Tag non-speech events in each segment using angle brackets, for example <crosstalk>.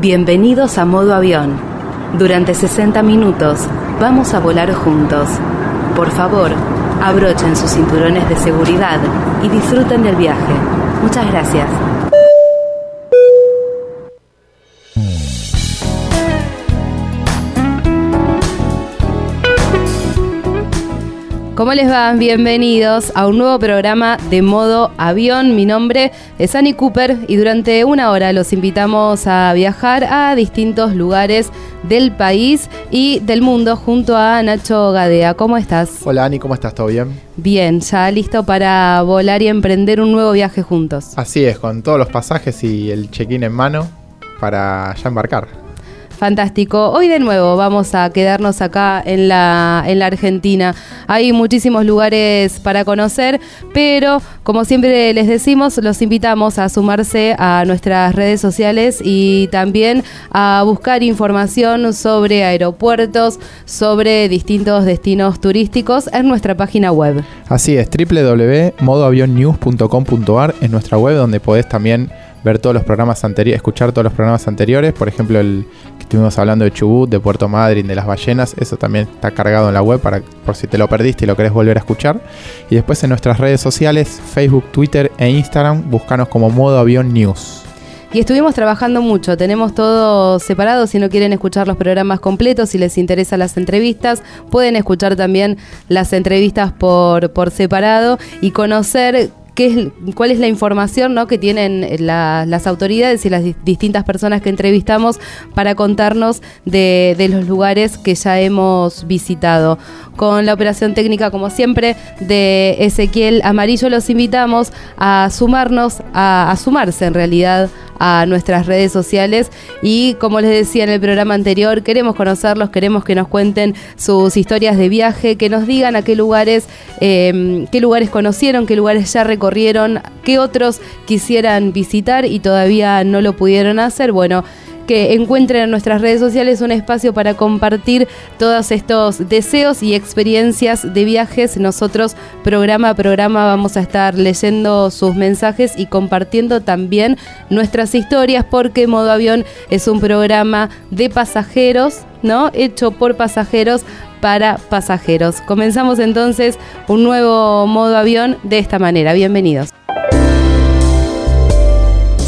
Bienvenidos a modo avión. Durante 60 minutos vamos a volar juntos. Por favor, abrochen sus cinturones de seguridad y disfruten del viaje. Muchas gracias. ¿Cómo les va? Bienvenidos a un nuevo programa de modo avión. Mi nombre es Annie Cooper y durante una hora los invitamos a viajar a distintos lugares del país y del mundo junto a Nacho Gadea. ¿Cómo estás? Hola Ani, ¿cómo estás? ¿Todo bien? Bien, ya listo para volar y emprender un nuevo viaje juntos. Así es, con todos los pasajes y el check-in en mano para ya embarcar. Fantástico. Hoy de nuevo vamos a quedarnos acá en la, en la Argentina. Hay muchísimos lugares para conocer, pero como siempre les decimos, los invitamos a sumarse a nuestras redes sociales y también a buscar información sobre aeropuertos, sobre distintos destinos turísticos en nuestra página web. Así es, www.modoavionnews.com.ar es nuestra web donde podés también ver todos los programas anteriores, escuchar todos los programas anteriores, por ejemplo el estuvimos hablando de Chubut, de Puerto Madryn, de las ballenas, eso también está cargado en la web para por si te lo perdiste y lo querés volver a escuchar. Y después en nuestras redes sociales, Facebook, Twitter e Instagram, búscanos como Modo Avión News. Y estuvimos trabajando mucho, tenemos todo separado, si no quieren escuchar los programas completos, si les interesan las entrevistas, pueden escuchar también las entrevistas por, por separado y conocer qué es, cuál es la información ¿no? que tienen las autoridades y las distintas personas que entrevistamos para contarnos de, los lugares que ya hemos visitado. Con la operación técnica, como siempre, de Ezequiel Amarillo, los invitamos a sumarnos, a sumarse en realidad a nuestras redes sociales y como les decía en el programa anterior, queremos conocerlos, queremos que nos cuenten sus historias de viaje, que nos digan a qué lugares, em, qué lugares conocieron, qué lugares ya recorrieron, qué otros quisieran visitar y todavía no lo pudieron hacer. Bueno, que encuentren en nuestras redes sociales un espacio para compartir todos estos deseos y experiencias de viajes. Nosotros programa a programa vamos a estar leyendo sus mensajes y compartiendo también nuestras historias porque Modo Avión es un programa de pasajeros, ¿no? Hecho por pasajeros para pasajeros. Comenzamos entonces un nuevo Modo Avión de esta manera. Bienvenidos.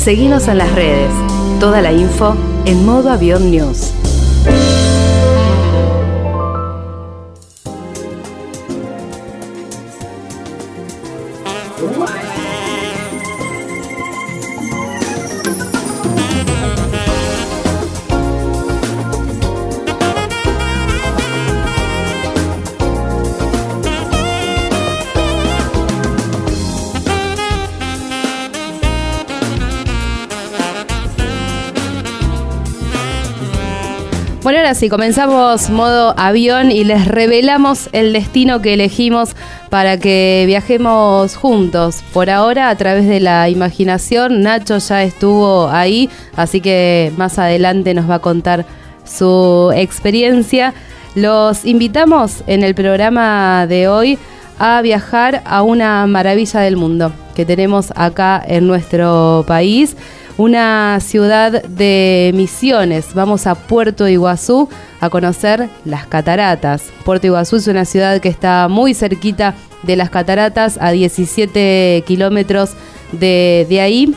Seguimos en las redes Toda la info en modo avión news. Ahora sí, comenzamos modo avión y les revelamos el destino que elegimos para que viajemos juntos. Por ahora, a través de la imaginación, Nacho ya estuvo ahí, así que más adelante nos va a contar su experiencia. Los invitamos en el programa de hoy a viajar a una maravilla del mundo que tenemos acá en nuestro país una ciudad de misiones. Vamos a Puerto Iguazú a conocer las cataratas. Puerto Iguazú es una ciudad que está muy cerquita de las cataratas, a 17 kilómetros de, ahí.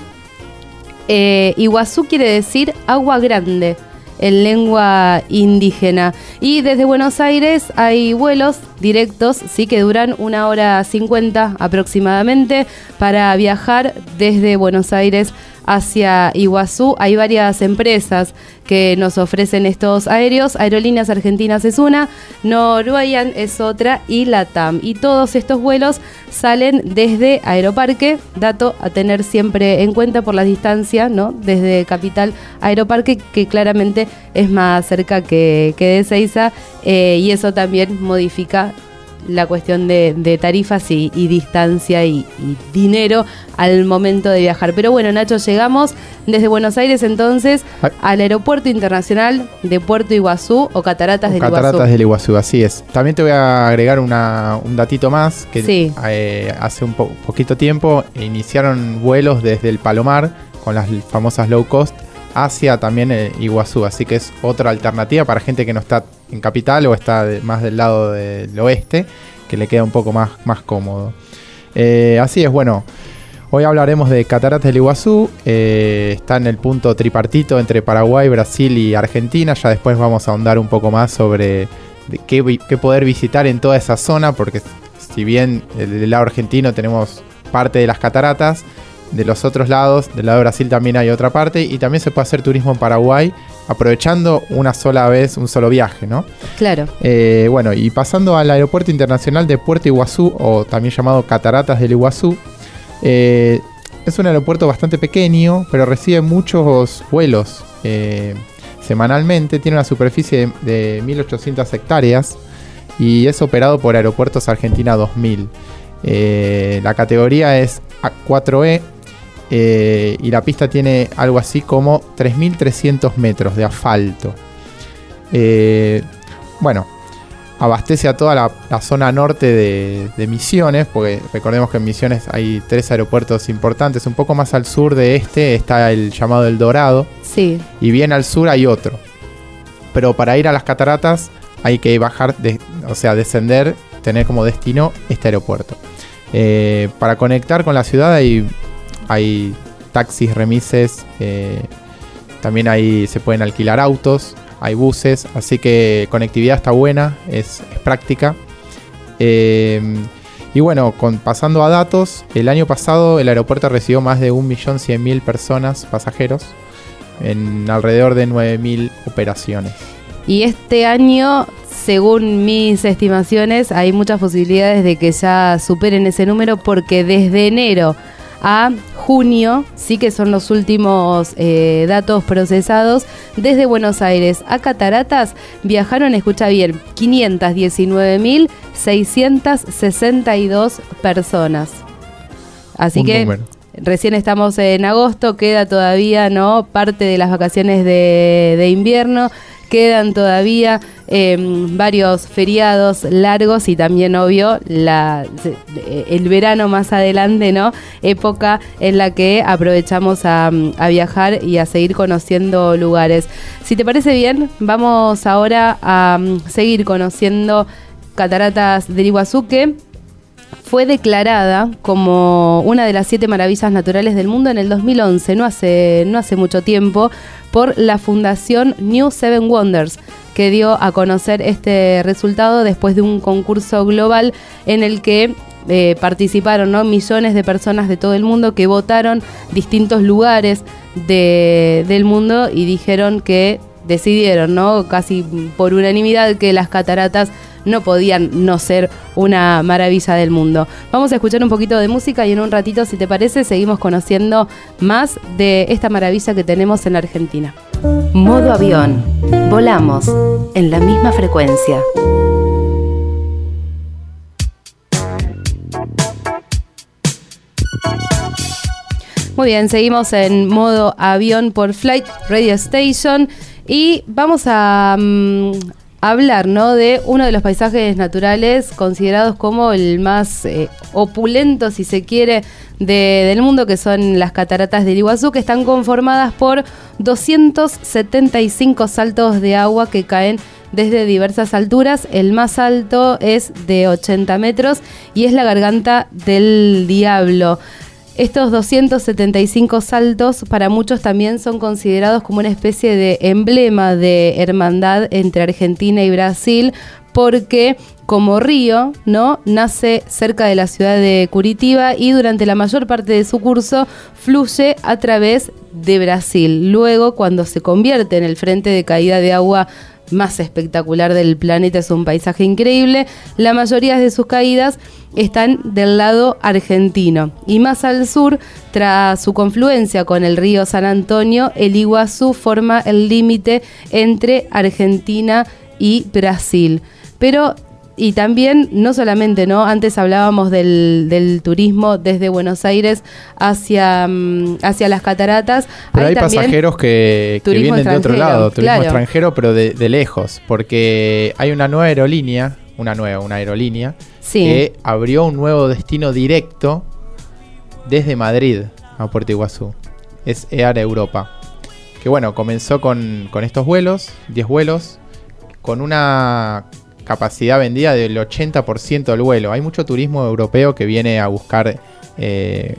Eh, Iguazú quiere decir agua grande en lengua indígena. Y desde Buenos Aires hay vuelos directos, sí, que duran una hora 50 aproximadamente para viajar desde Buenos Aires hacia Iguazú. Hay varias empresas que nos ofrecen estos aéreos. Aerolíneas Argentinas es una, Norwegian es otra y Latam. Y todos estos vuelos salen desde Aeroparque, dato a tener siempre en cuenta por la distancia, ¿no? Desde Capital Aeroparque, que claramente es más cerca que, que de Seiza, eh, y eso también modifica la cuestión de, tarifas y, distancia y, dinero al momento de viajar. Pero bueno, Nacho, llegamos desde Buenos Aires entonces al Aeropuerto Internacional de Puerto Iguazú o Cataratas del Iguazú. Cataratas del Iguazú, así es. También te voy a agregar un datito más, que eh, hace un poquito tiempo iniciaron vuelos desde el Palomar con las famosas low cost hacia también eh, Iguazú. Así que es otra alternativa para gente que no está en capital o está más del lado del oeste, que le queda un poco más, más cómodo. Eh, así es, bueno. Hoy hablaremos de Cataratas del Iguazú. Eh, está en el punto tripartito entre Paraguay, Brasil y Argentina. Ya después vamos a ahondar un poco más sobre qué, poder visitar en toda esa zona, porque si bien del lado argentino tenemos parte de las cataratas, de los otros lados, del lado de Brasil también hay otra parte y también se puede hacer turismo en Paraguay aprovechando una sola vez, un solo viaje, ¿no? Claro. Eh, bueno, y pasando al Aeropuerto Internacional de Puerto Iguazú, o también llamado Cataratas del Iguazú, eh, es un aeropuerto bastante pequeño, pero recibe muchos vuelos eh, semanalmente. Tiene una superficie de, 1.800 hectáreas y es operado por Aeropuertos Argentina 2000. Eh, la categoría es A4E y la pista tiene algo así como 3.300 metros de asfalto. bueno, abastece a toda la, zona norte de, Misiones, porque recordemos que en Misiones hay tres aeropuertos importantes. Un poco más al sur de este está el llamado El Dorado. Sí. Y bien al sur hay otro. Pero para ir a las cataratas hay que bajar, o sea, descender, tener como destino este aeropuerto. Eh, para conectar con la ciudad hay, hay taxis, remises, eh, también hay, se pueden alquilar autos hay buses, así que conectividad está buena, es, práctica. Eh, y bueno, con, pasando a datos, el año pasado el aeropuerto recibió más de 1.100.000 personas, pasajeros, en alrededor de 9.000 operaciones. Y este año, según mis estimaciones, hay muchas posibilidades de que ya superen ese número porque desde enero a junio, sí que son los últimos eh, datos procesados, desde Buenos Aires a Cataratas viajaron, escucha bien, 519.662 personas. Así que recién estamos en agosto, queda todavía no parte de las vacaciones de, de invierno quedan todavía em, varios feriados largos y también, obvio, la, el verano más adelante, ¿no? Época en la que aprovechamos a, viajar y a seguir conociendo lugares. Si te parece bien, vamos ahora a seguir conociendo Cataratas del Iguazú que fue declarada como una de las siete maravillas naturales del mundo en el 2011, no hace, no hace mucho tiempo, por la Fundación New Seven Wonders, que dio a conocer este resultado después de un concurso global en el que eh, participaron ¿no? millones de personas de todo el mundo que votaron distintos lugares del mundo y dijeron que decidieron, ¿no? casi por unanimidad, que las cataratas no podían no ser una maravilla del mundo. Vamos a escuchar un poquito de música y en un ratito, si te parece, seguimos conociendo más de esta maravilla que tenemos en Argentina. Modo avión. Volamos en la misma frecuencia. Muy bien, seguimos en modo avión por Flight Radio Station y vamos a, mm, hablar ¿no? de uno de los paisajes naturales considerados como el más eh, opulento, si se quiere, del mundo, que son las cataratas del Iguazú, que están conformadas por 275 saltos de agua que caen desde diversas alturas. El más alto es de 80 metros y es la garganta del diablo. Estos 275 saltos para muchos también son considerados como una especie de emblema de hermandad entre Argentina y Brasil porque como río, ¿no? Nace cerca de la ciudad de Curitiba y durante la mayor parte de su curso fluye a través de Brasil. Luego, cuando se convierte en el frente de caída de agua más espectacular del planeta, es un paisaje increíble. La mayoría de sus caídas están del lado argentino. Y más al sur, tras su confluencia con el río San Antonio, el Iguazú forma el límite entre Argentina y Brasil. Pero y también, no solamente, ¿no? Antes hablábamos del, turismo desde Buenos Aires hacia, mm, hacia las cataratas. Pero hay, pasajeros que, vienen de otro lado, turismo extranjero, pero de, lejos, porque hay una nueva aerolínea, una nueva, una aerolínea, que abrió un nuevo destino directo desde Madrid a Puerto Iguazú. Es Air Europa. que bueno, comenzó con, con estos vuelos, 10 vuelos, con una capacidad vendida del 80% del vuelo. Hay mucho turismo europeo que viene a buscar eh,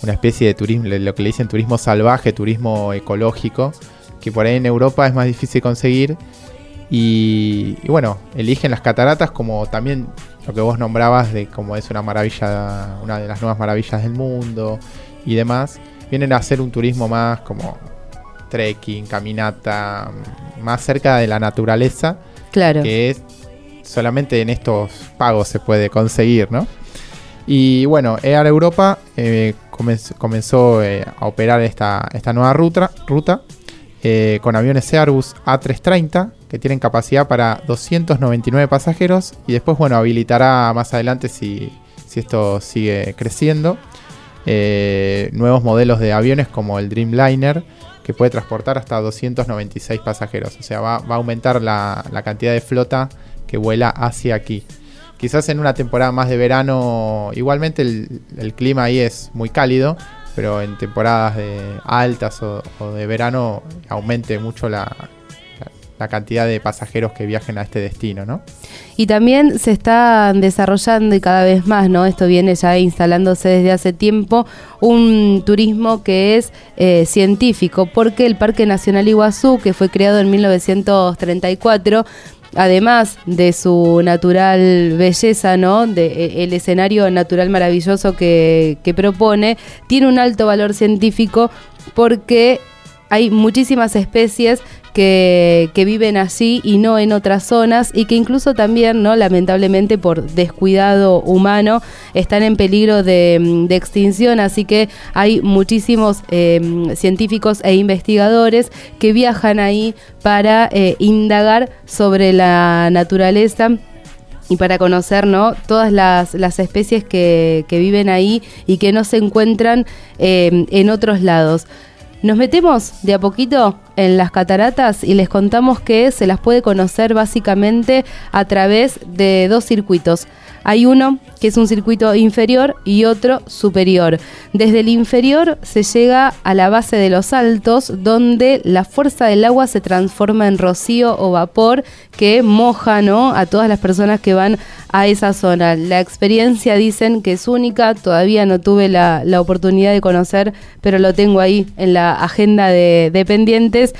una especie de turismo, lo que le dicen turismo salvaje, turismo ecológico, que por ahí en Europa es más difícil conseguir. Y, bueno, eligen las cataratas como también lo que vos nombrabas de como es una maravilla, una de las nuevas maravillas del mundo y demás. Vienen a hacer un turismo más como trekking, caminata, más cerca de la naturaleza. Claro. Que es solamente en estos pagos se puede conseguir, ¿no? Y bueno, Air Europa eh, comenzó, eh, a operar esta, nueva ruta, eh, con aviones Airbus A330 que tienen capacidad para 299 pasajeros y después, bueno, habilitará más adelante si, esto sigue creciendo. nuevos modelos de aviones como el Dreamliner que puede transportar hasta 296 pasajeros. O sea, va, a aumentar la cantidad de flota que vuela hacia aquí. Quizás en una temporada más de verano, igualmente el, clima ahí es muy cálido, pero en temporadas de altas o, de verano aumente mucho la, cantidad de pasajeros que viajen a este destino, ¿no? Y también se está desarrollando y cada vez más, ¿no? Esto viene ya instalándose desde hace tiempo, un turismo que es eh, científico, porque el Parque Nacional Iguazú, que fue creado en 1934, además de su natural belleza, ¿no? De, e, el escenario natural maravilloso que, que propone, tiene un alto valor científico porque hay muchísimas especies que, viven allí y no en otras zonas y que incluso también, ¿no? lamentablemente por descuidado humano, están en peligro de, extinción. Así que hay muchísimos em, científicos e investigadores que viajan ahí para eh, indagar sobre la naturaleza y para conocer ¿no? todas las, especies que, viven ahí y que no se encuentran em, en otros lados. Nos metemos de a poquito en las cataratas y les contamos que se las puede conocer básicamente a través de dos circuitos. Hay uno que es un circuito inferior y otro superior. Desde el inferior se llega a la base de los altos, donde la fuerza del agua se transforma en rocío o vapor que moja a todas las personas que van a esa zona. La experiencia dicen que es única, todavía no tuve la, oportunidad de conocer, pero lo tengo ahí en la agenda de, dependientes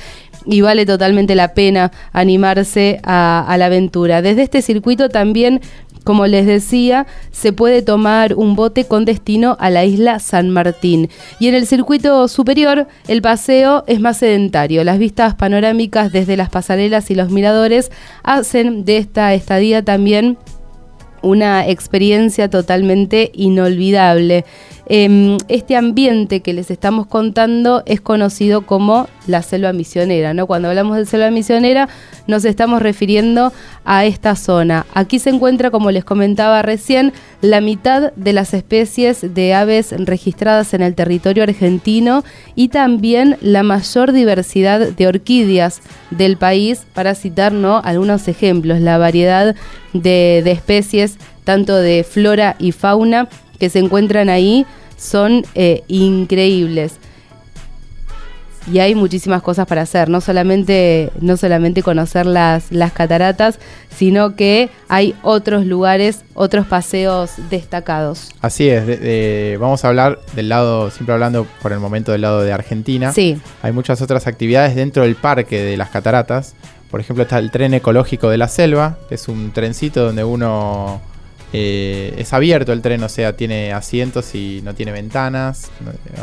y vale totalmente la pena animarse a, la aventura. Desde este circuito también como les decía, se puede tomar un bote con destino a la isla San Martín. Y en el circuito superior, el paseo es más sedentario. Las vistas panorámicas desde las pasarelas y los miradores hacen de esta estadía también una experiencia totalmente inolvidable. Em, este ambiente que les estamos contando es conocido como la selva misionera, ¿no? Cuando hablamos de selva misionera nos estamos refiriendo a esta zona. Aquí se encuentra, como les comentaba recién, la mitad de las especies de aves registradas en el territorio argentino y también la mayor diversidad de orquídeas del país, para citar ¿no? algunos ejemplos, la variedad de especies, tanto de flora y fauna, que se encuentran ahí son eh, increíbles. Y hay muchísimas cosas para hacer, no solamente, no solamente conocer las, las cataratas, sino que hay otros lugares, otros paseos destacados. Así es, vamos a hablar del lado, siempre hablando por el momento del lado de Argentina. Sí. Hay muchas otras actividades dentro del parque de las cataratas. Por ejemplo, está el tren ecológico de la selva, que es un trencito donde uno eh, es abierto el tren, o sea, tiene asientos y no tiene ventanas,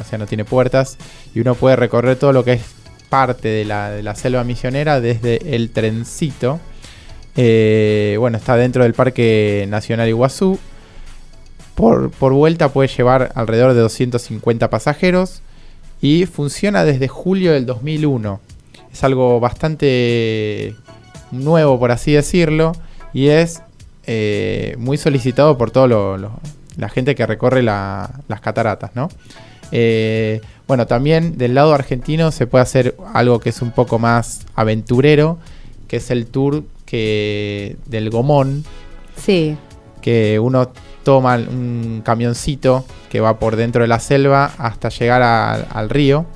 o sea, no tiene puertas. Y uno puede recorrer todo lo que es parte de la, selva misionera desde el trencito. Eh, bueno, está dentro del Parque Nacional Iguazú. Por, por, vuelta puede llevar alrededor de 250 pasajeros y funciona desde julio del 2001. Es algo bastante nuevo, por así decirlo, y es eh, muy solicitado por toda la gente que recorre las cataratas, ¿no? Eh, bueno, también del lado argentino se puede hacer algo que es un poco más aventurero, que es el tour que del Gomón. Sí. Que uno toma un camioncito que va por dentro de la selva hasta llegar al río.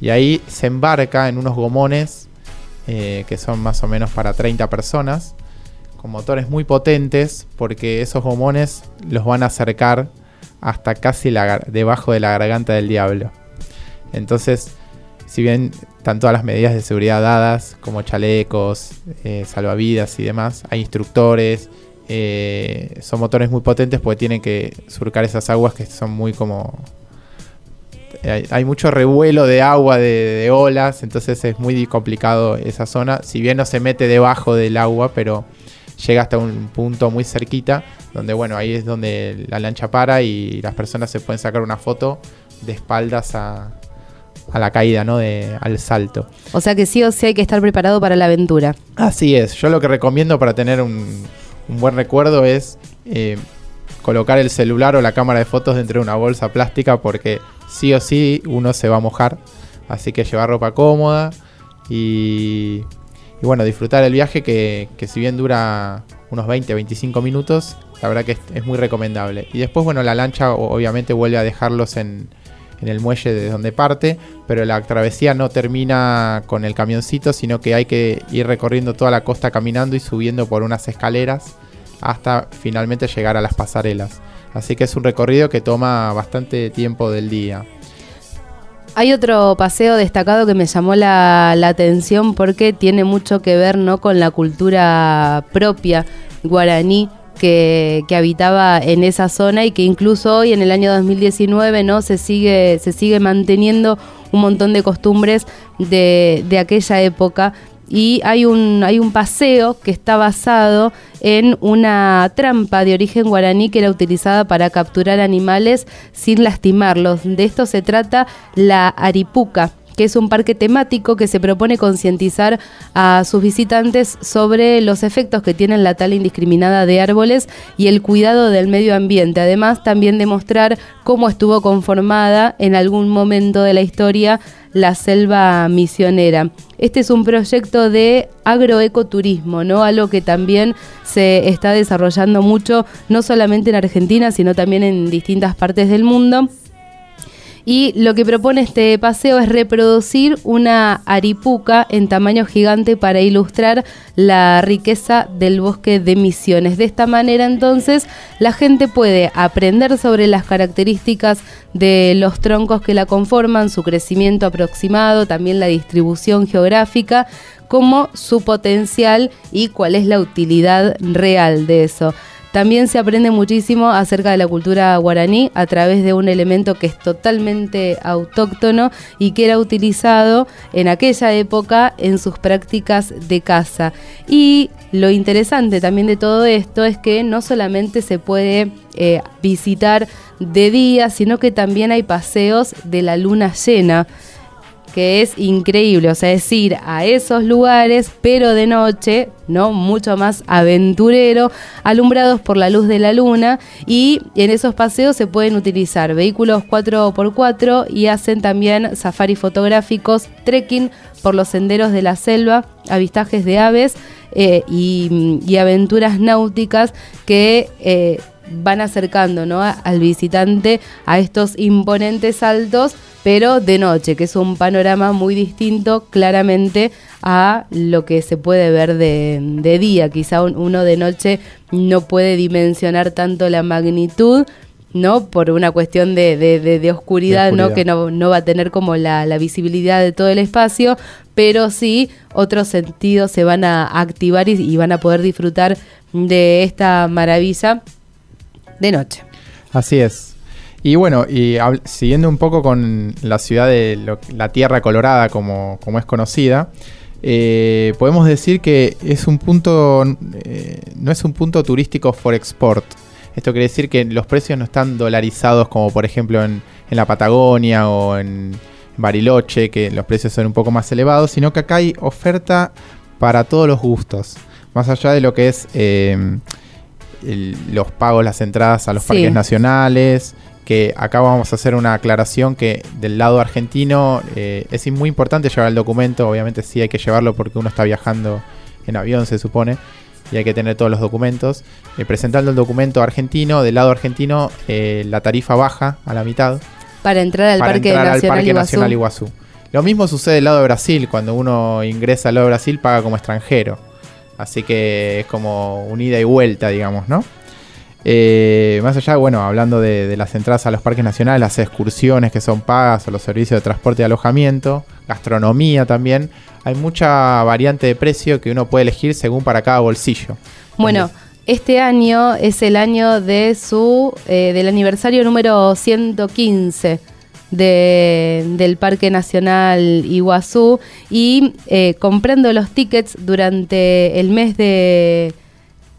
Y ahí se embarca en unos gomones eh, que son más o menos para 30 personas, con motores muy potentes, porque esos gomones los van a acercar hasta casi debajo de la garganta del diablo. Entonces, si bien están todas las medidas de seguridad dadas, como chalecos, eh, salvavidas y demás, hay instructores, eh, son motores muy potentes porque tienen que surcar esas aguas que son muy como... Hay, mucho revuelo de agua, de, olas, entonces es muy complicado esa zona. Si bien no se mete debajo del agua, pero llega hasta un punto muy cerquita, donde bueno, ahí es donde la lancha para y las personas se pueden sacar una foto de espaldas a, a la caída, ¿no? De, al salto. O sea que sí o sí hay que estar preparado para la aventura. Así es. Yo lo que recomiendo para tener un, buen recuerdo es eh, colocar el celular o la cámara de fotos dentro de una bolsa plástica porque sí o sí uno se va a mojar. Así que llevar ropa cómoda y, bueno, disfrutar el viaje que, si bien dura unos 20, 25 minutos, la verdad que es muy recomendable. Y después, bueno, la lancha obviamente vuelve a dejarlos en, en el muelle de donde parte, pero la travesía no termina con el camioncito, sino que hay que ir recorriendo toda la costa caminando y subiendo por unas escaleras hasta finalmente llegar a las pasarelas. Así que es un recorrido que toma bastante tiempo del día. Hay otro paseo destacado que me llamó la, atención porque tiene mucho que ver ¿no? con la cultura propia guaraní que, habitaba en esa zona y que incluso hoy en el año 2019 no se sigue se sigue manteniendo un montón de costumbres de, de aquella época y hay un, hay un paseo que está basado en una trampa de origen guaraní que era utilizada para capturar animales sin lastimarlos. De esto se trata la aripuca que es un parque temático que se propone concientizar a sus visitantes sobre los efectos que tienen la tala indiscriminada de árboles y el cuidado del medio ambiente. Además, también demostrar cómo estuvo conformada en algún momento de la historia la selva misionera. Este es un proyecto de agroecoturismo, ¿no? Algo que también se está desarrollando mucho, no solamente en Argentina, sino también en distintas partes del mundo. Y lo que propone este paseo es reproducir una aripuca en tamaño gigante para ilustrar la riqueza del bosque de Misiones. De esta manera entonces la gente puede aprender sobre las características de los troncos que la conforman, su crecimiento aproximado, también la distribución geográfica, como su potencial y cuál es la utilidad real de eso. También se aprende muchísimo acerca de la cultura guaraní a través de un elemento que es totalmente autóctono y que era utilizado en aquella época en sus prácticas de caza. Y lo interesante también de todo esto es que no solamente se puede eh, visitar de día, sino que también hay paseos de la luna llena que es increíble, o sea, es ir a esos lugares, pero de noche, ¿no? Mucho más aventurero, alumbrados por la luz de la luna y en esos paseos se pueden utilizar vehículos 4x4 y hacen también safaris fotográficos, trekking por los senderos de la selva, avistajes de aves eh, y, aventuras náuticas que... Eh, van acercando ¿no? al visitante a estos imponentes saltos pero de noche, que es un panorama muy distinto claramente a lo que se puede ver de, día. Quizá uno de noche no puede dimensionar tanto la magnitud, ¿no? Por una cuestión de, oscuridad, ¿no? Que no, va a tener como la, visibilidad de todo el espacio, pero sí otros sentidos se van a activar y van a poder disfrutar de esta maravilla de noche. Así es. Y bueno, y siguiendo un poco con la ciudad de la Tierra Colorada como, es conocida, eh, podemos decir que es un punto, eh, no es un punto turístico for export. Esto quiere decir que los precios no están dolarizados como por ejemplo en, la Patagonia o en Bariloche, que los precios son un poco más elevados, sino que acá hay oferta para todos los gustos. Más allá de lo que es eh, los pagos, las entradas a los parques nacionales, que acá vamos a hacer una aclaración que del lado argentino eh, es muy importante llevar el documento, obviamente sí hay que llevarlo porque uno está viajando en avión se supone y hay que tener todos los documentos. Eh, presentando el documento argentino, del lado argentino eh, la tarifa baja a la mitad. Para entrar al, Parque, Nacional, Iguazú. Lo mismo sucede del lado de Brasil, cuando uno ingresa al lado de Brasil paga como extranjero. Así que es como un ida y vuelta, digamos, ¿no? Eh, más allá, bueno, hablando de, las entradas a los parques nacionales, las excursiones que son pagas o los servicios de transporte y alojamiento, gastronomía también, hay mucha variante de precio que uno puede elegir según para cada bolsillo. Bueno, este año es el año de su eh, del aniversario número 115 del Parque Nacional Iguazú y eh, comprando los tickets durante el mes de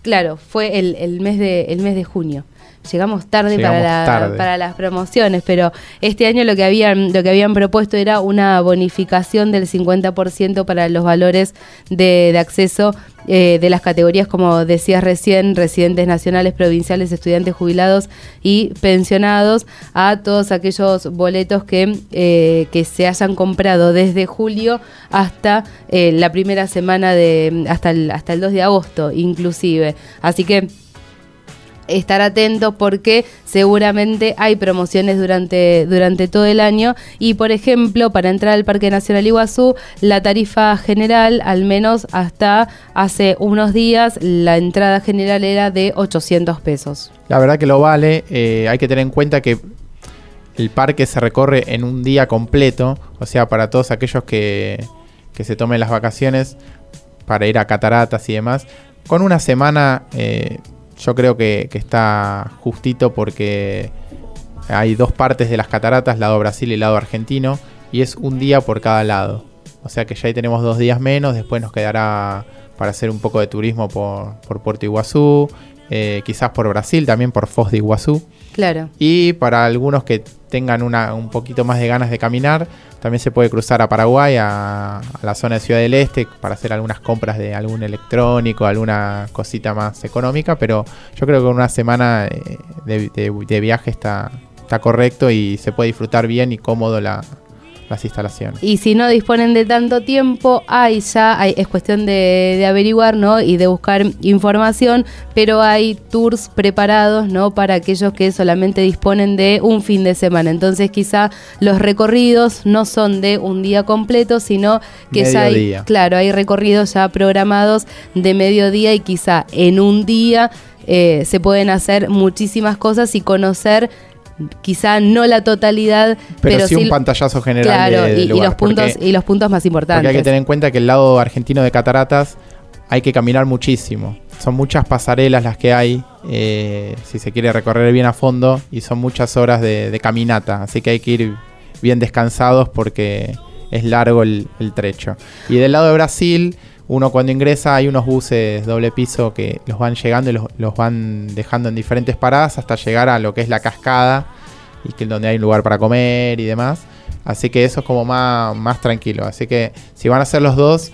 claro fue el, el mes de el mes de junio llegamos tarde, para, para las promociones, pero este año lo que habían lo que habían propuesto era una bonificación del 50% para los valores de, acceso eh, de las categorías, como decías recién, residentes nacionales, provinciales, estudiantes jubilados y pensionados, a todos aquellos boletos que, eh, que se hayan comprado desde julio hasta eh, la primera semana de, hasta el, hasta el 2 de agosto inclusive. Así que estar atentos porque seguramente hay promociones durante, durante todo el año y por ejemplo para entrar al Parque Nacional Iguazú la tarifa general al menos hasta hace unos días la entrada general era de 800 pesos. La verdad que lo vale, eh, hay que tener en cuenta que el parque se recorre en un día completo, o sea para todos aquellos que, que se tomen las vacaciones para ir a cataratas y demás, con una semana... Eh, yo creo que, está justito porque hay dos partes de las cataratas, lado Brasil y lado argentino, y es un día por cada lado. O sea que ya ahí tenemos dos días menos, después nos quedará para hacer un poco de turismo por, por Puerto Iguazú, eh, quizás por Brasil, también por Foz de Iguazú. Claro. Y para algunos que tengan una, un poquito más de ganas de caminar, también se puede cruzar a Paraguay, a, la zona de Ciudad del Este, para hacer algunas compras de algún electrónico, alguna cosita más económica, pero yo creo que una semana eh, de, viaje está, está correcto y se puede disfrutar bien y cómodo la, las instalaciones. Y si no disponen de tanto tiempo, hay ya, hay, es cuestión de, averiguar, ¿no? Y de buscar información, pero hay tours preparados, ¿no? Para aquellos que solamente disponen de un fin de semana. Entonces quizá los recorridos no son de un día completo, sino que ya hay, claro, hay recorridos ya programados de mediodía y quizá en un día eh, se pueden hacer muchísimas cosas y conocer quizá no la totalidad, pero, sí, un pantallazo general. Claro, y, los puntos, y los puntos más importantes. Porque hay que tener en cuenta que el lado argentino de cataratas hay que caminar muchísimo. Son muchas pasarelas las que hay, eh, si se quiere recorrer bien a fondo, y son muchas horas de, caminata. Así que hay que ir bien descansados porque es largo el, el trecho. Y del lado de Brasil uno cuando ingresa hay unos buses doble piso que los van llegando y los, van dejando en diferentes paradas hasta llegar a lo que es la cascada y que donde hay un lugar para comer y demás. Así que eso es como más, más tranquilo. Así que si van a hacer los dos,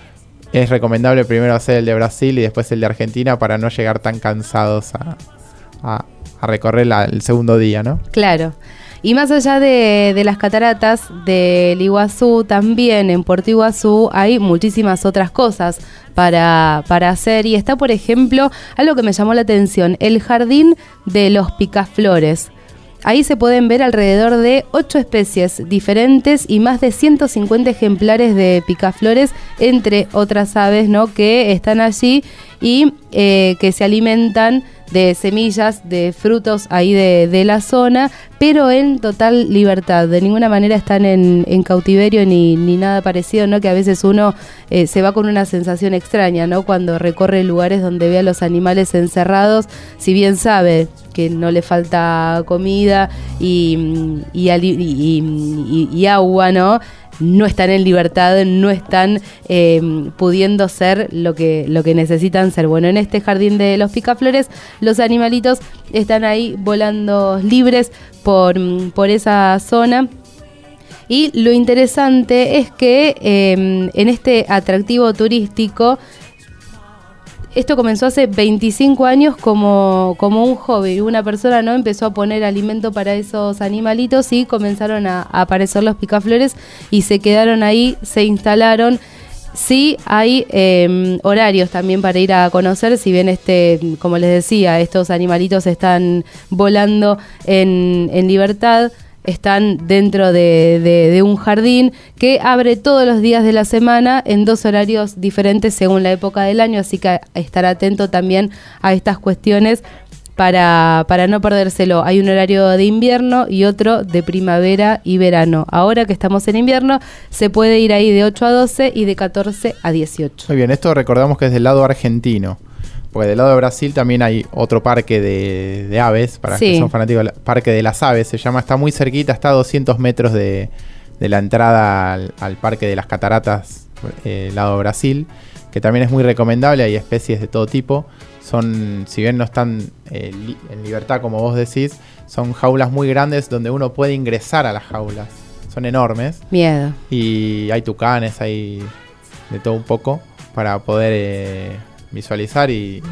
es recomendable primero hacer el de Brasil y después el de Argentina para no llegar tan cansados a, recorrer el segundo día, ¿no? Claro. Y más allá de, las cataratas del Iguazú, también en Puerto Iguazú hay muchísimas otras cosas para, para hacer. Y está, por ejemplo, algo que me llamó la atención, el jardín de los picaflores. Ahí se pueden ver alrededor de 8 especies diferentes y más de 150 ejemplares de picaflores, entre otras aves ¿no? que están allí y eh, que se alimentan de semillas, de frutos ahí de, la zona, pero en total libertad. De ninguna manera están en, cautiverio ni, ni, nada parecido, ¿no? Que a veces uno eh, se va con una sensación extraña, ¿no? Cuando recorre lugares donde ve a los animales encerrados, si bien sabe que no le falta comida y, y agua, ¿no? No están en libertad, no están eh, pudiendo ser lo que, lo que necesitan ser. Bueno, en este jardín de los picaflores, los animalitos están ahí volando libres por, por esa zona. Y lo interesante es que eh, en este atractivo turístico esto comenzó hace 25 años como, como un hobby. Una persona no empezó a poner alimento para esos animalitos y comenzaron a, aparecer los picaflores y se quedaron ahí, se instalaron. Sí, hay em, horarios también para ir a conocer, si bien este, como les decía, estos animalitos están volando en, en libertad están dentro de, un jardín que abre todos los días de la semana en dos horarios diferentes según la época del año, así que estar atento también a estas cuestiones para, para no perdérselo. Hay un horario de invierno y otro de primavera y verano. Ahora que estamos en invierno, se puede ir ahí de 8 a 12 y de 14 a 18. Muy bien, esto recordamos que es del lado argentino. Porque del lado de Brasil también hay otro parque de, aves, para que son fanáticos Parque de las Aves, se llama, está muy cerquita, está a 200 metros de, la entrada al, Parque de las Cataratas, eh, lado de Brasil, que también es muy recomendable, hay especies de todo tipo son, si bien no están eh, en libertad como vos decís, son jaulas muy grandes donde uno puede ingresar a las jaulas. Son enormes. Miedo. Y hay tucanes, hay de todo un poco para poder eh, visualizar y,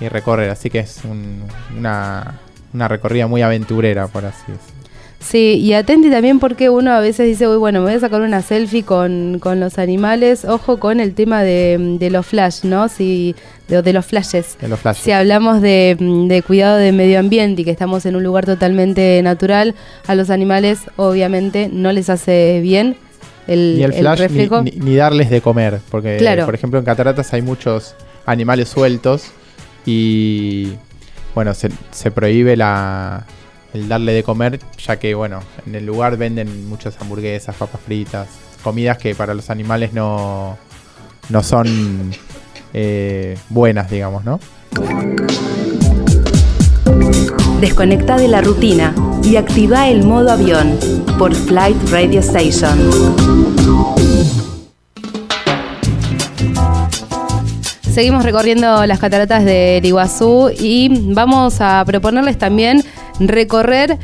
recorrer. Así que es una, una recorrida muy aventurera, por así decirlo. Sí, y atenti también porque uno a veces dice, Uy, bueno, me voy a sacar una selfie con, con los animales. Ojo con el tema de, de los flash, ¿no? Si, de, de los flashes. De los flashes. Si hablamos de, de, cuidado de medio ambiente y que estamos en un lugar totalmente natural, a los animales obviamente no les hace bien el, ni el, flash, Ni, darles de comer. Porque, por ejemplo, en cataratas hay muchos animales sueltos y, bueno, se, se prohíbe la el darle de comer, ya que bueno, en el lugar venden muchas hamburguesas, papas fritas, comidas que para los animales no, no son eh, buenas, digamos, ¿no? Desconecta de la rutina y activa el modo avión por Flight Radio Station. Seguimos recorriendo las cataratas del Iguazú y vamos a proponerles también recorrer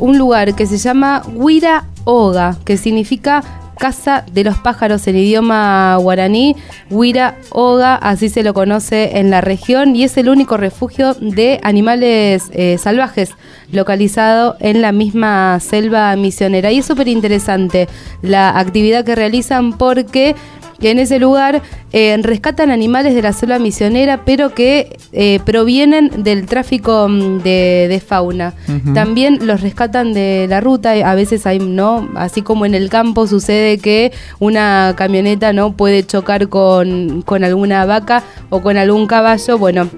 un lugar que se llama Huira Oga, que significa Casa de los Pájaros en idioma guaraní. Huira Oga, así se lo conoce en la región, y es el único refugio de animales eh, salvajes localizado en la misma selva misionera. Y es súper interesante la actividad que realizan porque que en ese lugar eh, rescatan animales de la selva misionera, pero que eh, provienen del tráfico mm, de, fauna. También los rescatan de la ruta, a veces hay, ¿no? Así como en el campo sucede que una camioneta no puede chocar con, con alguna vaca o con algún caballo, bueno,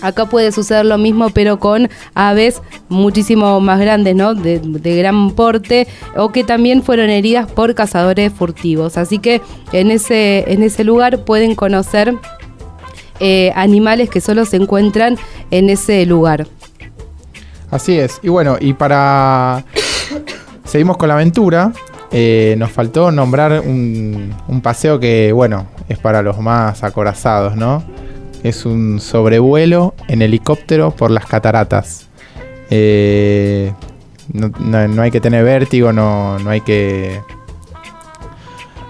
Acá puede suceder lo mismo, pero con aves muchísimo más grandes, ¿no? De, gran porte, o que también fueron heridas por cazadores furtivos. Así que en ese, en ese lugar pueden conocer eh, animales que solo se encuentran en ese lugar. Así es. Y bueno, y para. Seguimos con la aventura. Eh, nos faltó nombrar un, un paseo que, bueno, es para los más acorazados, ¿no? Es un sobrevuelo en helicóptero por las cataratas. Eh, no, hay que tener vértigo, no, hay que.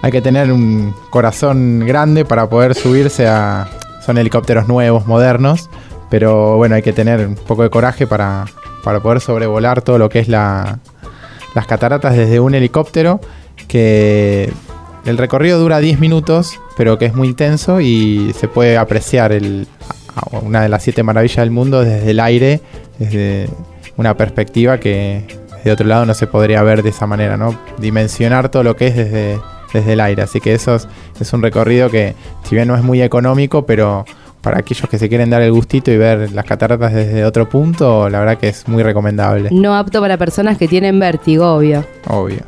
Hay que tener un corazón grande para poder subirse a. Son helicópteros nuevos, modernos. Pero bueno, hay que tener un poco de coraje para, para poder sobrevolar todo lo que es la, las cataratas desde un helicóptero. Que el recorrido dura 10 minutos pero que es muy intenso y se puede apreciar el, una de las siete maravillas del mundo desde el aire, desde una perspectiva que de otro lado no se podría ver de esa manera, ¿no? Dimensionar todo lo que es desde, desde el aire. Así que eso es, un recorrido que, si bien no es muy económico, pero para aquellos que se quieren dar el gustito y ver las cataratas desde otro punto, la verdad que es muy recomendable. No apto para personas que tienen vértigo, obvio. Obvio.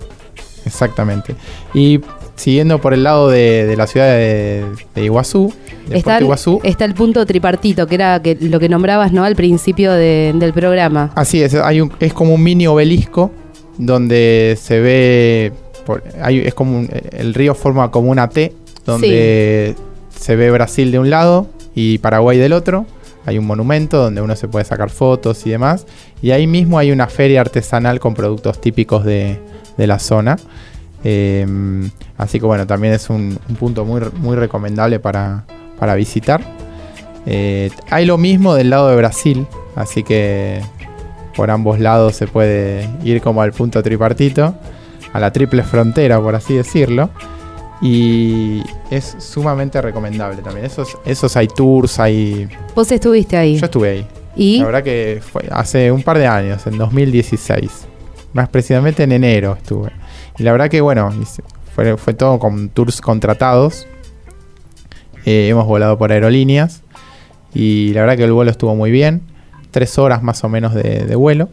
Exactamente. Y siguiendo por el lado de, la ciudad de, Iguazú, está, el punto tripartito, que era que, lo que nombrabas ¿no? al principio del programa. Así es, hay un, es como un mini obelisco donde se ve, es como el río forma como una T, donde se ve Brasil de un lado y Paraguay del otro. Hay un monumento donde uno se puede sacar fotos y demás. Y ahí mismo hay una feria artesanal con productos típicos de, de la zona. Em, así que bueno, también es un, punto muy, muy recomendable para, visitar. Eh, hay lo mismo del lado de Brasil, así que por ambos lados se puede ir como al punto tripartito, a la triple frontera, por así decirlo. Y es sumamente recomendable también. Esos, esos hay tours, hay... ¿Vos estuviste ahí? Yo estuve ahí. ¿Y? La verdad que fue hace un par de años, en 2016. más precisamente en enero estuve. Y la verdad que bueno, fue, fue todo con tours contratados. Eh, hemos volado por aerolíneas y la verdad que el vuelo estuvo muy bien. Tres horas más o menos de, de vuelo.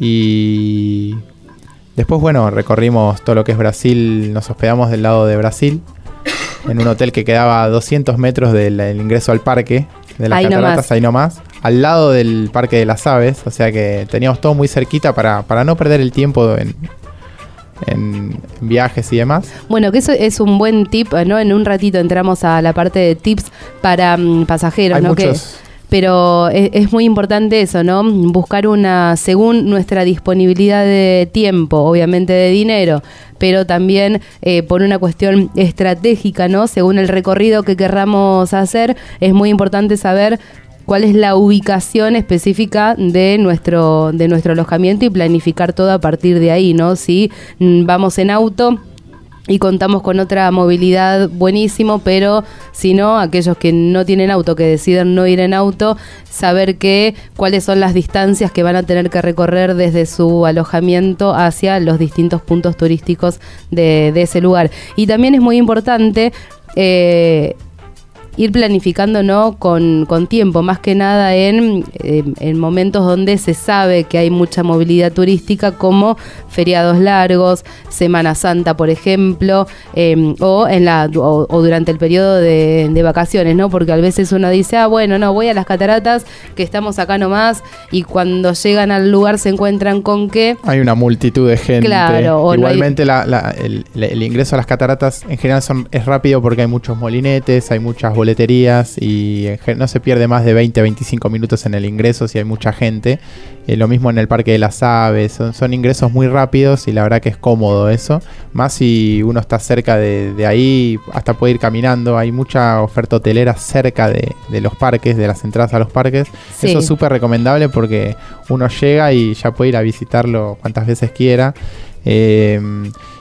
Y después, bueno, recorrimos todo lo que es Brasil. Nos hospedamos del lado de Brasil en un hotel que quedaba a 200 metros del, del ingreso al parque de las Ahí cataratas, nomás. ahí nomás, al lado del Parque de las Aves, o sea que teníamos todo muy cerquita para, para no perder el tiempo en, en viajes y demás. Bueno, que eso es un buen tip, ¿no? En un ratito entramos a la parte de tips para mm, pasajeros, Hay ¿no? Que- pero es, es muy importante eso, ¿no? Buscar una, según nuestra disponibilidad de tiempo, obviamente de dinero, pero también eh, por una cuestión estratégica, ¿no? Según el recorrido que querramos hacer, es muy importante saber cuál es la ubicación específica de nuestro, de nuestro alojamiento y planificar todo a partir de ahí, ¿no? Si mm, vamos en auto, y contamos con otra movilidad buenísimo, pero si no, aquellos que no tienen auto, que deciden no ir en auto, saber que cuáles son las distancias que van a tener que recorrer desde su alojamiento hacia los distintos puntos turísticos de, ese lugar. Y también es muy importante eh, ir planificando ¿no? con, con tiempo, más que nada en, eh, en momentos donde se sabe que hay mucha movilidad turística, como feriados largos, Semana Santa, por ejemplo, eh, o, en la, o, o durante el periodo de, de vacaciones, ¿no? porque a veces uno dice, ah, bueno, no, voy a las cataratas, que estamos acá nomás, y cuando llegan al lugar se encuentran con que... hay una multitud de gente. Claro, o no hay- Igualmente la- la- el, el ingreso a las cataratas en general son, es rápido porque hay muchos molinetes, hay muchas boleterías y no se pierde más de 20 25 minutos en el ingreso si hay mucha gente. Eh, lo mismo en el Parque de las Aves, son, son ingresos muy rápidos y la verdad que es cómodo eso. Más si uno está cerca de, de ahí, hasta puede ir caminando. Hay mucha oferta hotelera cerca de, de los parques, de las entradas a los parques. Sí. Eso es súper recomendable porque uno llega y ya puede ir a visitarlo cuantas veces quiera. Eh,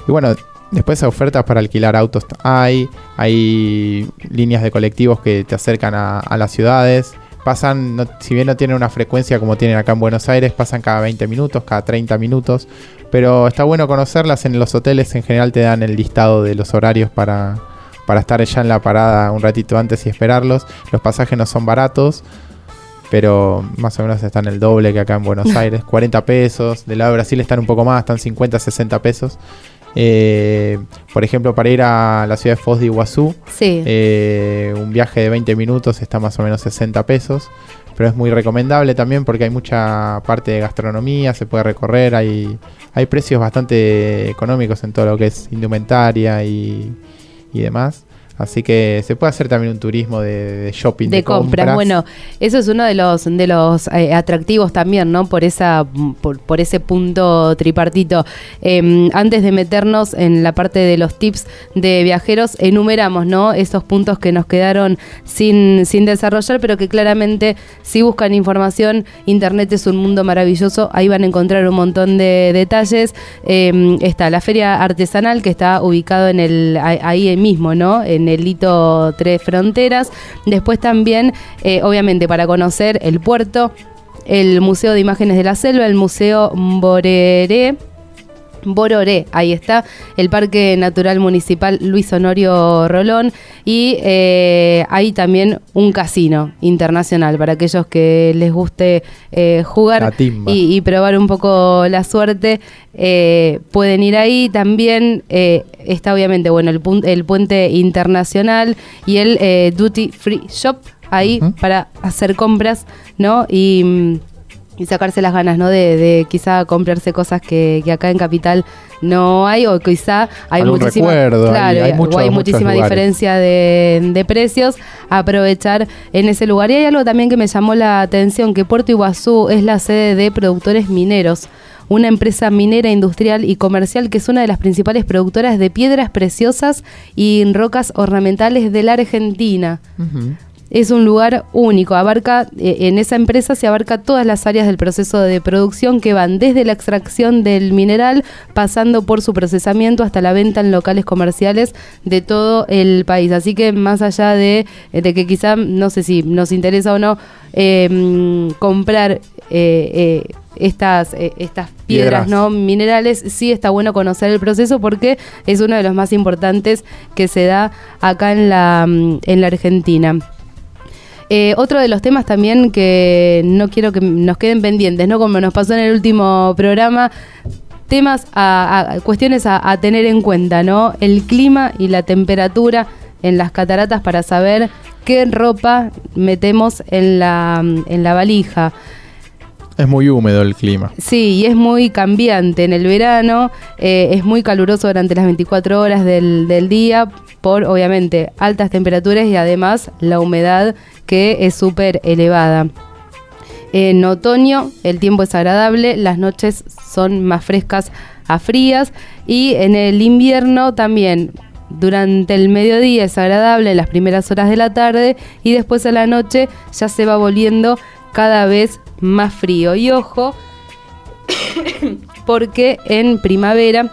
y bueno, después ofertas para alquilar autos hay, hay líneas de colectivos que te acercan a, a las ciudades. Pasan, no- si bien no tienen una frecuencia como tienen acá en Buenos Aires, pasan cada 20 minutos, cada 30 minutos. Pero está bueno conocerlas. En los hoteles en general te dan el listado de los horarios para, para estar ya en la parada un ratito antes y esperarlos. Los pasajes no son baratos pero más o menos están el doble que acá en Buenos <laughs> Aires, 40 pesos, del lado de Brasil están un poco más, están 50, 60 pesos. Eh, por ejemplo, para ir a la ciudad de Foz de Iguazú, Sí. eh, un viaje de 20 minutos está más o menos 60 pesos, pero es muy recomendable también porque hay mucha parte de gastronomía, se puede recorrer, hay, hay precios bastante económicos en todo lo que es indumentaria y, y demás. Así que se puede hacer también un turismo de, de shopping, de, de compras. Bueno, eso es uno de los de los eh, atractivos también, ¿no? Por esa por, por ese punto tripartito. Eh, antes de meternos en la parte de los tips de viajeros, enumeramos, ¿no? Esos puntos que nos quedaron sin sin desarrollar, pero que claramente si buscan información, internet es un mundo maravilloso. Ahí van a encontrar un montón de detalles. Eh, está la feria artesanal que está ubicado en el ahí- ahí mismo, ¿no? En el hito Tres Fronteras. Después también, eh, obviamente, para conocer el puerto, el Museo de Imágenes de la Selva, el Museo Boreré. Bororé, ahí está, el Parque Natural Municipal Luis Honorio Rolón y eh, hay también un casino internacional para aquellos que les guste eh, jugar y, y probar un poco la suerte, eh, pueden ir ahí. También está obviamente bueno el, el puente internacional y el Duty Free Shop ahí para hacer compras, ¿no? Y, mm, y sacarse las ganas, ¿no? De, de quizá comprarse cosas que, que acá en Capital no hay o quizá hay Algún muchísima, recuerdo, claro, hay mucho- hay muchos muchísima diferencia de, de precios, aprovechar en ese lugar. Y hay algo también que me llamó la atención, que Puerto Iguazú es la sede de productores mineros, una empresa minera industrial y comercial que es una de las principales productoras de piedras preciosas y rocas ornamentales de la Argentina. Es un lugar único. Abarca, eh, en esa empresa se abarca todas las áreas del proceso de producción que van desde la extracción del mineral, pasando por su procesamiento hasta la venta en locales comerciales de todo el país. Así que más allá de, de que quizá, no sé si nos interesa o no, eh, comprar eh, estas, estas piedras, no minerales, sí está bueno conocer el proceso porque es uno de los más importantes que se da acá en la, en la Argentina. Eh, otro de los temas también que no quiero que nos queden pendientes, ¿no? Como nos pasó en el último programa, temas, a, cuestiones a, tener en cuenta, ¿no? El clima y la temperatura en las cataratas para saber qué ropa metemos en la, en la valija. Es muy húmedo el clima. Sí, y es muy cambiante. En el verano eh, es muy caluroso durante las 24 horas del, del día por, obviamente, altas temperaturas y además la humedad que es súper elevada. En otoño el tiempo es agradable, las noches son más frescas a frías y en el invierno también durante el mediodía es agradable las primeras horas de la tarde y después a la noche ya se va volviendo cada vez más frío. Y ojo, porque en primavera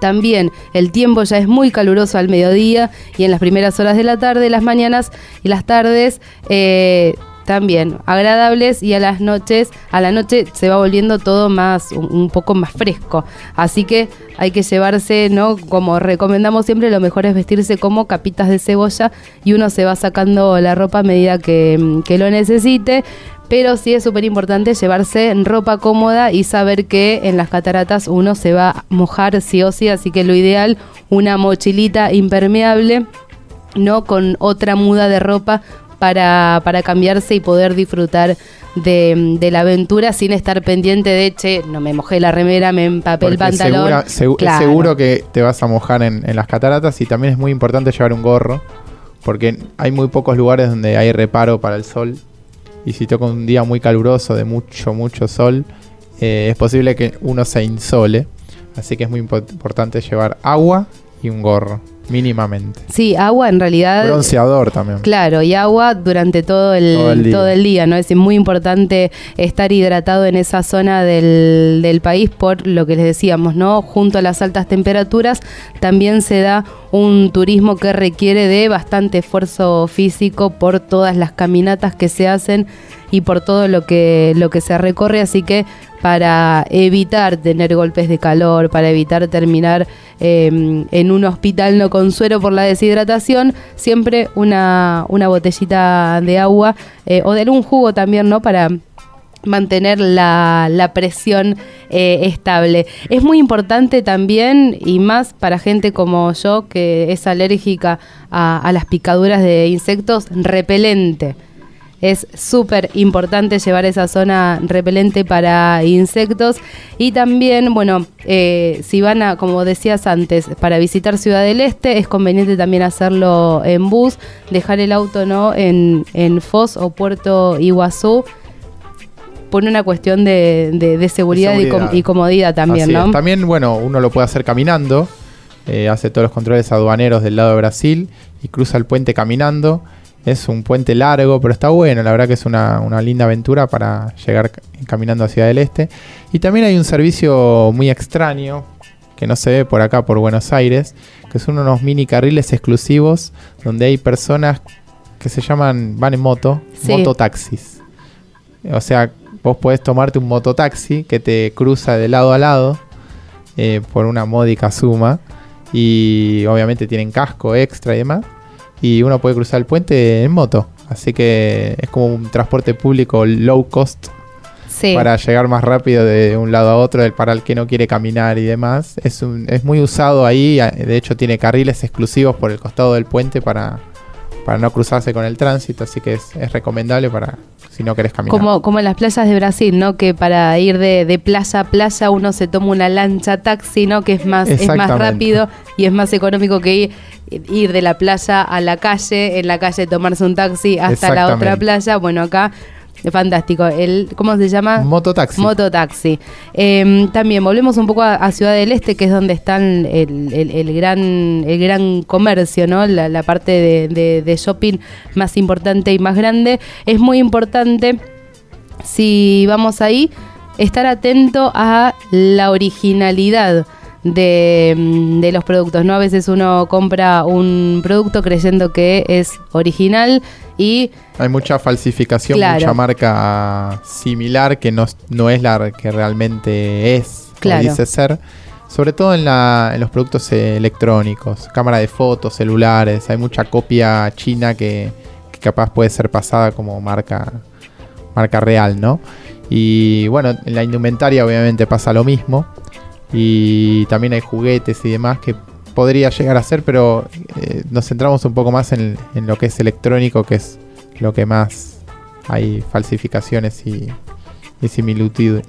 también el tiempo ya es muy caluroso al mediodía y en las primeras horas de la tarde, las mañanas y las tardes eh, también agradables y a las noches, a la noche se va volviendo todo más, un, poco más fresco. Así que hay que llevarse, ¿no? Como recomendamos siempre, lo mejor es vestirse como capitas de cebolla y uno se va sacando la ropa a medida que, que lo necesite pero sí es súper importante llevarse ropa cómoda y saber que en las cataratas uno se va a mojar sí o sí, así que lo ideal, una mochilita impermeable, no con otra muda de ropa para, para cambiarse y poder disfrutar de, la aventura sin estar pendiente de, che, no me mojé la remera, me empapé el pantalón. seguro que te vas a mojar en, en las cataratas y también es muy importante llevar un gorro porque hay muy pocos lugares donde hay reparo para el sol y si toca un día muy caluroso de mucho, mucho sol, eh, es posible que uno se insole. Así que es muy importante llevar agua y un gorro, mínimamente. Sí, agua en realidad. Bronceador también. Claro, y agua durante todo el, todo el, día. ¿no? Es muy importante estar hidratado en esa zona del, del país por lo que les decíamos, ¿no? Junto a las altas temperaturas también se da un turismo que requiere de bastante esfuerzo físico por todas las caminatas que se hacen y por todo lo que, lo que se recorre, así que para evitar tener golpes de calor, para evitar terminar em, en un hospital no con suero por la deshidratación, siempre una, una botellita de agua eh, o de algún jugo también, ¿no? Para mantener la, la presión eh, estable. Es muy importante también, y más para gente como yo, que es alérgica a las picaduras de insectos, repelente es súper importante llevar esa zona repelente para insectos. Y también, bueno, eh, si van a, como decías antes, para visitar Ciudad del Este, es conveniente también hacerlo en bus, dejar el auto ¿no? en, en Foz o Puerto Iguazú por una cuestión de, seguridad, Y, comodidad también, ¿no? También, bueno, uno lo puede hacer caminando, eh, hace todos los controles aduaneros del lado de Brasil y cruza el puente caminando. Es un puente largo, pero está bueno. La verdad que es una, linda aventura para llegar caminando hacia el este. Y también hay un servicio muy extraño que no se ve por acá, por Buenos Aires, que son unos mini carriles exclusivos donde hay personas que se llaman, van en moto, mototaxis. O sea, vos podés tomarte un mototaxi que te cruza de lado a lado eh, por una módica suma y obviamente tienen casco extra y demás y uno puede cruzar el puente en moto. Así que es como un transporte público low cost para llegar más rápido de un lado a otro para el que no quiere caminar y demás. Es, un, es muy usado ahí, de hecho tiene carriles exclusivos por el costado del puente para, para no cruzarse con el tránsito, así que es, es recomendable para si no querés caminar. Como, como en las playas de Brasil, ¿no? Que para ir de, de playa a playa uno se toma una lancha taxi, ¿no? Que es más, es más rápido y es más económico que ir, ir de la playa a la calle, en la calle tomarse un taxi hasta la otra playa. Bueno, acá fantástico. El, ¿Cómo se llama? Mototaxi. Mototaxi. Em, también volvemos un poco a, Ciudad del Este, que es donde están el, gran, el gran comercio, ¿no? La, parte de, de shopping más importante y más grande. Es muy importante, si vamos ahí, estar atento a la originalidad Mm, de, los productos, ¿no? A veces uno compra un producto creyendo que es original y... Hay mucha falsificación, mucha marca similar que no, no es la que realmente es, claro. dice ser. Sobre todo en, la, en los productos electrónicos, cámara de fotos, celulares, hay mucha copia china que, que capaz puede ser pasada como marca, marca real, ¿no? Y bueno, en la indumentaria obviamente pasa lo mismo y también hay juguetes y demás que podría llegar a ser, pero eh, nos centramos un poco más en, lo que es electrónico, que es lo que más hay falsificaciones y, similitudes.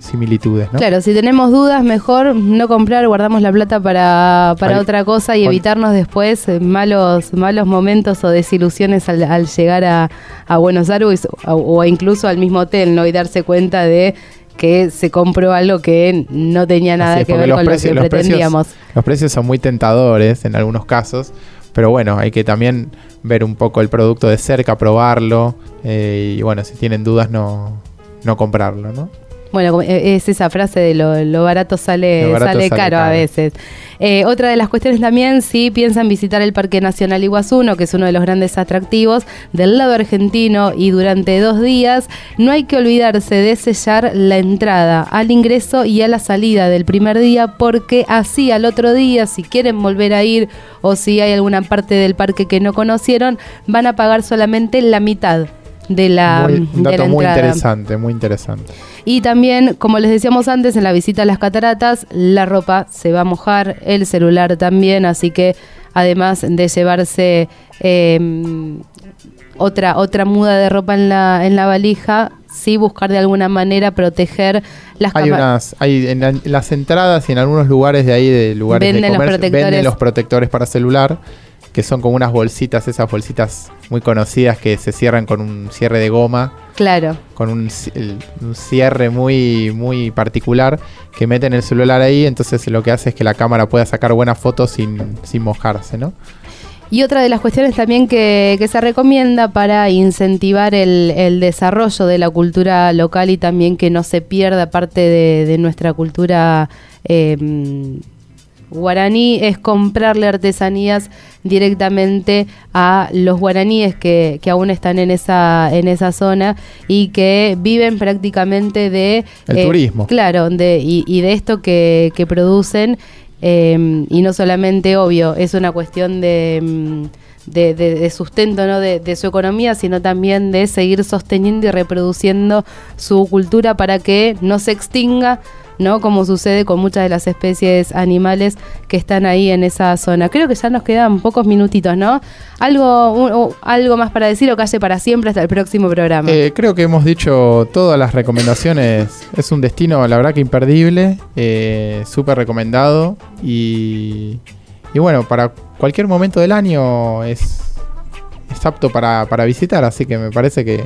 ¿no? Claro, si tenemos dudas, mejor no comprar, guardamos la plata para, otra cosa y evitarnos después malos, malos momentos o desilusiones al, llegar a, Buenos Aires o, o, incluso al mismo hotel, ¿no? Y darse cuenta de que se compró algo que no tenía nada que ver con lo que pretendíamos. los precios son muy tentadores en algunos casos, pero bueno, hay que también ver un poco el producto de cerca, probarlo eh, y bueno, si tienen dudas no, no comprarlo, ¿no? Bueno, eh, es esa frase de lo, barato sale, sale, caro, a veces. Eh, otra de las cuestiones también, si piensan visitar el Parque Nacional Iguazuno, que es uno de los grandes atractivos del lado argentino y durante dos días, no hay que olvidarse de sellar la entrada al ingreso y a la salida del primer día, porque así al otro día, si quieren volver a ir o si hay alguna parte del parque que no conocieron, van a pagar solamente la mitad de la, un dato muy interesante, muy interesante. Y también, como les decíamos antes, en la visita a las cataratas, la ropa se va a mojar, el celular también, así que además de llevarse em, otra, otra muda de ropa en la, en la valija, sí buscar de alguna manera proteger las hay unas hay en, las entradas y en algunos lugares de ahí de lugares de comercio, venden los protectores para celular que son como unas bolsitas, esas bolsitas muy conocidas que se cierran con un cierre de goma. Claro. Con un, cierre muy, muy particular que meten el celular ahí, entonces lo que hace es que la cámara pueda sacar buenas fotos sin, sin mojarse, ¿no? Y otra de las cuestiones también que, se recomienda para incentivar el, desarrollo de la cultura local y también que no se pierda parte de, nuestra cultura eh, guaraní es comprarle artesanías directamente a los guaraníes que, aún están en esa, en esa zona y que viven prácticamente de... El eh, turismo. Claro, de, y, de esto que, producen. Em, y no solamente, obvio, es una cuestión de... Mm, de, sustento ¿no? De, de, su economía, sino también de seguir sosteniendo y reproduciendo su cultura para que no se extinga, ¿no? Como sucede con muchas de las especies animales que están ahí en esa zona. Creo que ya nos quedan pocos minutitos, ¿no? Algo, algo más para decir o calle para siempre hasta el próximo programa. Eh, creo que hemos dicho todas las recomendaciones. es un destino, la verdad que imperdible, eh, súper recomendado y, y bueno, para cualquier momento del año es, es apto para, para visitar, así que me parece que,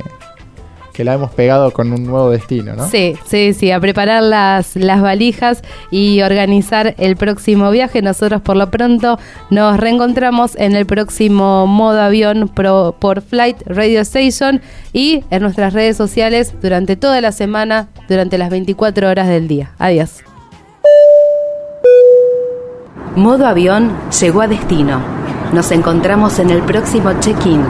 que la hemos pegado con un nuevo destino, ¿no? Sí, sí, sí, a preparar las, las valijas y organizar el próximo viaje. Nosotros por lo pronto nos reencontramos en el próximo modo avión por Flight Radio Station y en nuestras redes sociales durante toda la semana, durante las 24 horas del día. Adiós. Modo avión llegó a destino. Nos encontramos en el próximo check-in.